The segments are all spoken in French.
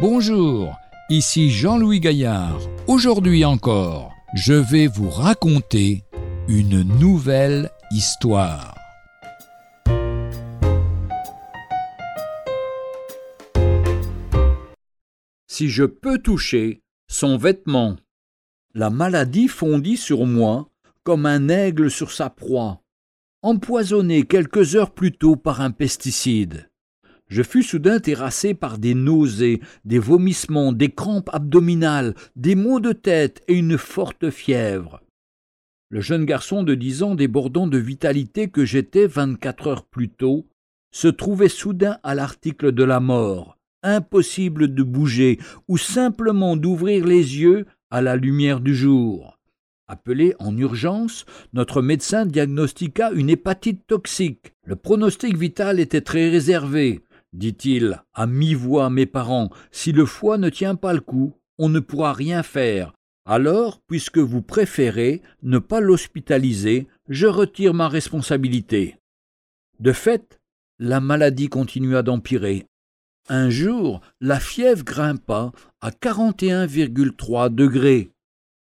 Bonjour, ici Jean-Louis Gaillard. Aujourd'hui encore, je vais vous raconter une nouvelle histoire. Si je peux toucher son vêtement. La maladie fondit sur moi comme un aigle sur sa proie, empoisonné quelques heures plus tôt par un pesticide je fus soudain terrassé par des nausées, des vomissements, des crampes abdominales, des maux de tête et une forte fièvre. Le jeune garçon de dix ans débordant de vitalité que j'étais vingt-quatre heures plus tôt se trouvait soudain à l'article de la mort, impossible de bouger ou simplement d'ouvrir les yeux à la lumière du jour. Appelé en urgence, notre médecin diagnostiqua une hépatite toxique. Le pronostic vital était très réservé dit-il à mi-voix mes parents, si le foie ne tient pas le coup, on ne pourra rien faire. Alors, puisque vous préférez ne pas l'hospitaliser, je retire ma responsabilité. De fait, la maladie continua d'empirer. Un jour, la fièvre grimpa à 41,3 degrés.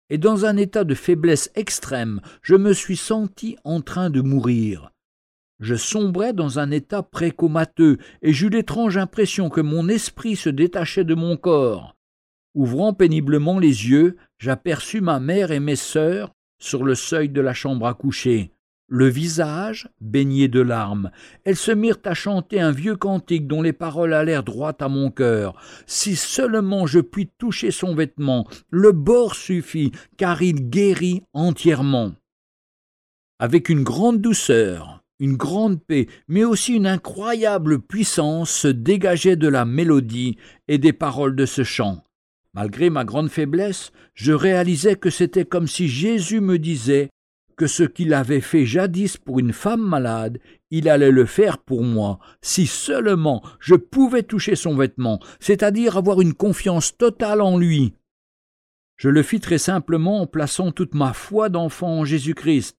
Et dans un état de faiblesse extrême, je me suis senti en train de mourir. Je sombrais dans un état précomateux, et j'eus l'étrange impression que mon esprit se détachait de mon corps. Ouvrant péniblement les yeux, j'aperçus ma mère et mes sœurs sur le seuil de la chambre à coucher, le visage baigné de larmes. Elles se mirent à chanter un vieux cantique dont les paroles allèrent droit à mon cœur. Si seulement je puis toucher son vêtement, le bord suffit, car il guérit entièrement. Avec une grande douceur, une grande paix, mais aussi une incroyable puissance se dégageait de la mélodie et des paroles de ce chant. Malgré ma grande faiblesse, je réalisais que c'était comme si Jésus me disait que ce qu'il avait fait jadis pour une femme malade, il allait le faire pour moi, si seulement je pouvais toucher son vêtement, c'est-à-dire avoir une confiance totale en lui. Je le fis très simplement en plaçant toute ma foi d'enfant en Jésus-Christ,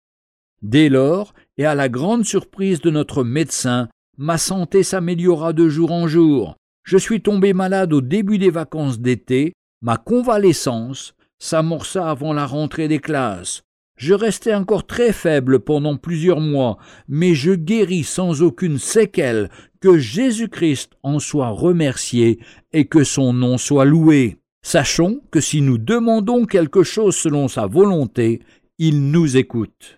Dès lors, et à la grande surprise de notre médecin, ma santé s'améliora de jour en jour. Je suis tombé malade au début des vacances d'été, ma convalescence s'amorça avant la rentrée des classes. Je restai encore très faible pendant plusieurs mois, mais je guéris sans aucune séquelle, que Jésus-Christ en soit remercié et que son nom soit loué. Sachons que si nous demandons quelque chose selon sa volonté, il nous écoute.